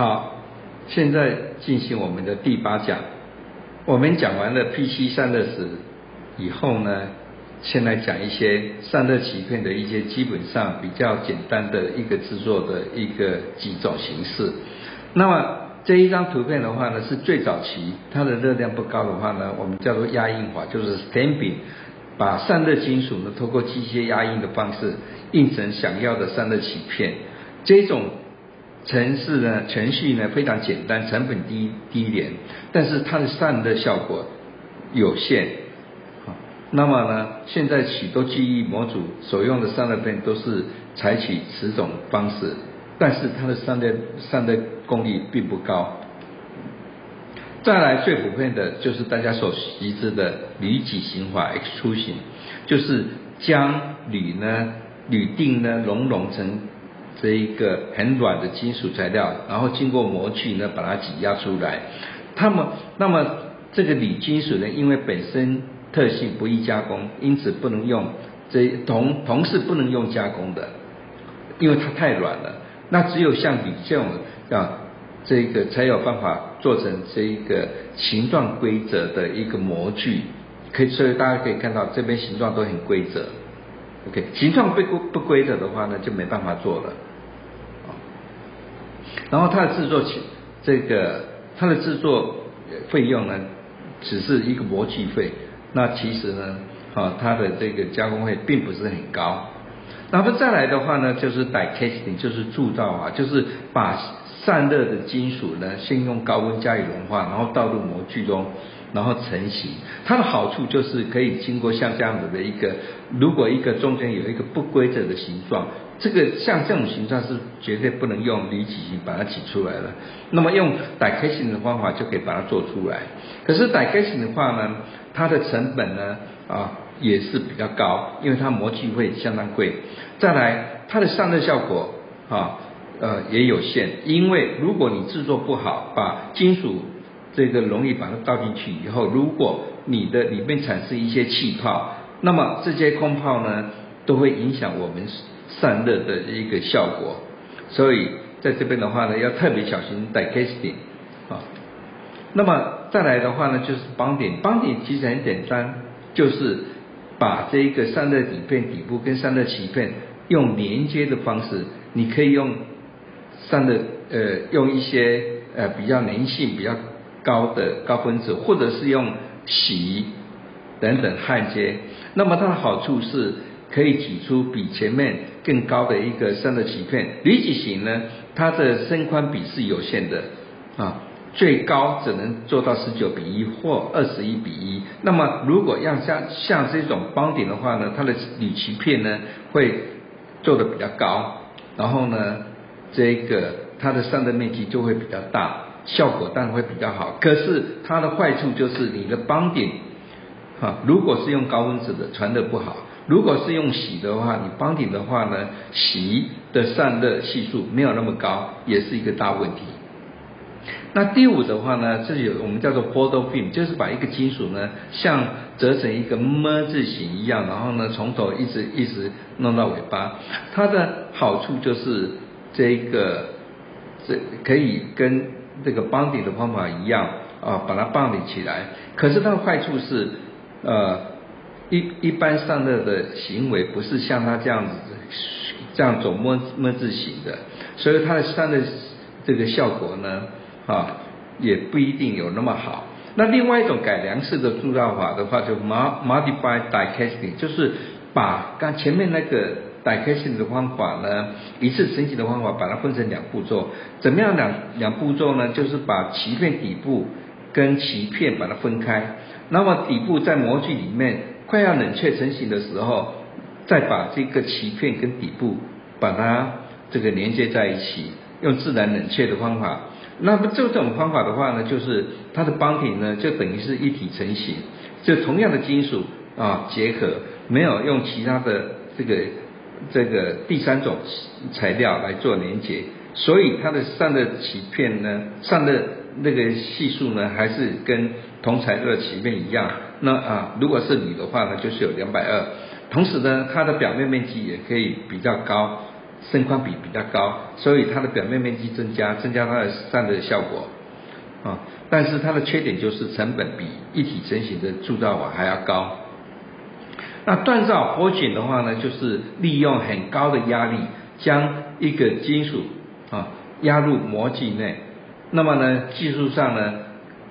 好，现在进行我们的第八讲。我们讲完了 PC 散热时以后呢，先来讲一些散热鳍片的一些基本上比较简单的一个制作的一个几种形式。那么这一张图片的话呢，是最早期，它的热量不高的话呢，我们叫做压印法，就是 stamping，把散热金属呢，透过机械压印的方式印成想要的散热鳍片。这种程式呢，程序呢非常简单，成本低低廉，但是它的散热效果有限。那么呢，现在许多记忆模组所用的散热片都是采取此种方式，但是它的散热散热功率并不高。再来最普遍的就是大家所熟知的铝己型法 extrusion，就是将铝呢铝锭呢熔融成。这一个很软的金属材料，然后经过模具呢把它挤压出来。那么，那么这个铝金属呢，因为本身特性不易加工，因此不能用这铜铜是不能用加工的，因为它太软了。那只有像铝这种啊，这个才有办法做成这一个形状规则的一个模具。可以，所以大家可以看到这边形状都很规则。OK，形状不不不规则的话呢，就没办法做了。然后它的制作起这个它的制作费用呢，只是一个模具费。那其实呢，啊，它的这个加工费并不是很高。然后再来的话呢，就是 die casting，就是铸造啊，就是把散热的金属呢，先用高温加以融化，然后倒入模具中。然后成型，它的好处就是可以经过像这样子的一个，如果一个中间有一个不规则的形状，这个像这种形状是绝对不能用离挤型把它挤出来了。那么用打开型的方法就可以把它做出来。可是打开型的话呢，它的成本呢啊也是比较高，因为它模具会相当贵。再来，它的散热效果啊呃也有限，因为如果你制作不好，把金属这个容易把它倒进去以后，如果你的里面产生一些气泡，那么这些空泡呢，都会影响我们散热的一个效果。所以在这边的话呢，要特别小心带 casting 啊。那么再来的话呢，就是绑点，绑点其实很简单，就是把这一个散热底片底部跟散热鳍片用连接的方式，你可以用散热呃用一些呃比较粘性比较。高的高分子，或者是用锡等等焊接，那么它的好处是可以挤出比前面更高的一个散热鳍片。铝己型呢，它的身宽比是有限的啊，最高只能做到十九比一或二十一比一。那么如果要像像这种帮顶的话呢，它的铝鳍片呢会做的比较高，然后呢，这个它的散热面积就会比较大。效果当然会比较好，可是它的坏处就是你的帮顶，哈，如果是用高温子的传的不好，如果是用锡的话，你帮顶的话呢，锡的散热系数没有那么高，也是一个大问题。那第五的话呢，这有我们叫做 photo film，就是把一个金属呢，像折成一个么字形一样，然后呢从头一直一直弄到尾巴。它的好处就是这个这可以跟这个绑顶的方法一样啊，把它绑顶起来。可是它的坏处是，呃，一一般散热的行为不是像它这样子这样走么么字形的，所以它的散热这个效果呢啊也不一定有那么好。那另外一种改良式的铸造法的话，就 modify die casting，就是把刚前面那个。打开性的方法呢，一次成型的方法，把它分成两步骤。怎么样两两步骤呢？就是把鳍片底部跟鳍片把它分开，那么底部在模具里面快要冷却成型的时候，再把这个鳍片跟底部把它这个连接在一起，用自然冷却的方法。那么这种方法的话呢，就是它的邦体呢就等于是一体成型，就同样的金属啊结合，没有用其他的这个。这个第三种材料来做连接，所以它的散热鳍片呢，散热那个系数呢，还是跟同材料的鳍片一样。那啊，如果是铝的话呢，就是有两百二。同时呢，它的表面面积也可以比较高，深宽比比较高，所以它的表面面积增加，增加它的散热效果啊。但是它的缺点就是成本比一体成型的铸造瓦还要高。那锻造活卷的话呢，就是利用很高的压力将一个金属啊压入模具内。那么呢，技术上呢，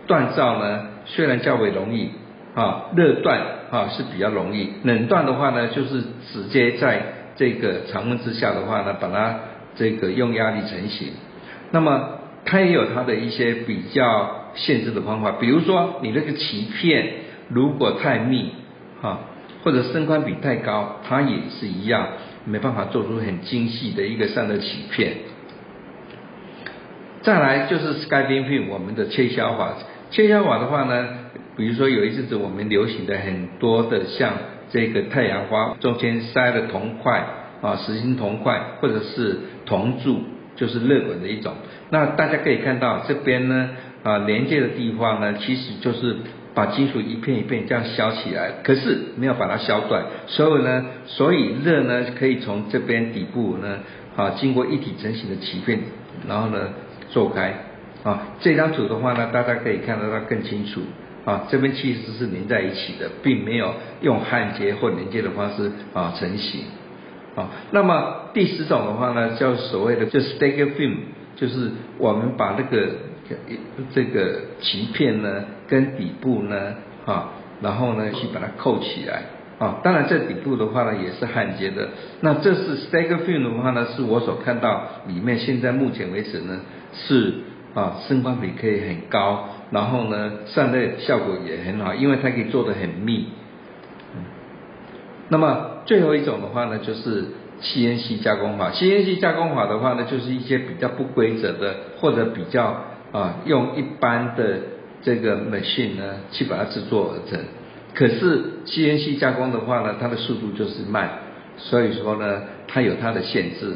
锻造呢虽然较为容易啊，热锻啊是比较容易，冷锻的话呢，就是直接在这个常温之下的话呢，把它这个用压力成型。那么它也有它的一些比较限制的方法，比如说你那个鳍片如果太密啊。或者身宽比太高，它也是一样，没办法做出很精细的一个散热鳍片。再来就是 Sky Beam Film 我们的切削法，切削法的话呢，比如说有一阵子我们流行的很多的像这个太阳花中间塞的铜块啊，实心铜块或者是铜柱，就是热管的一种。那大家可以看到这边呢啊连接的地方呢，其实就是。把金属一片一片这样削起来，可是没有把它削断，所以呢，所以热呢可以从这边底部呢，啊，经过一体成型的鳍片，然后呢做开，啊，这张图的话呢，大家可以看得到更清楚，啊，这边其实是连在一起的，并没有用焊接或连接的方式啊成型，啊，那么第十种的话呢，叫所谓的就 stagger film，就是我们把那个。这个鳍片呢，跟底部呢，啊，然后呢去把它扣起来，啊，当然这底部的话呢也是焊接的。那这是 stagger film 的话呢，是我所看到里面现在目前为止呢是啊，升光比可以很高，然后呢散热效果也很好，因为它可以做的很密。那么最后一种的话呢，就是 CNC 加工法。CNC 加工法的话呢，就是一些比较不规则的或者比较。啊，用一般的这个 machine 呢，去把它制作而成。可是 CNC 加工的话呢，它的速度就是慢，所以说呢，它有它的限制。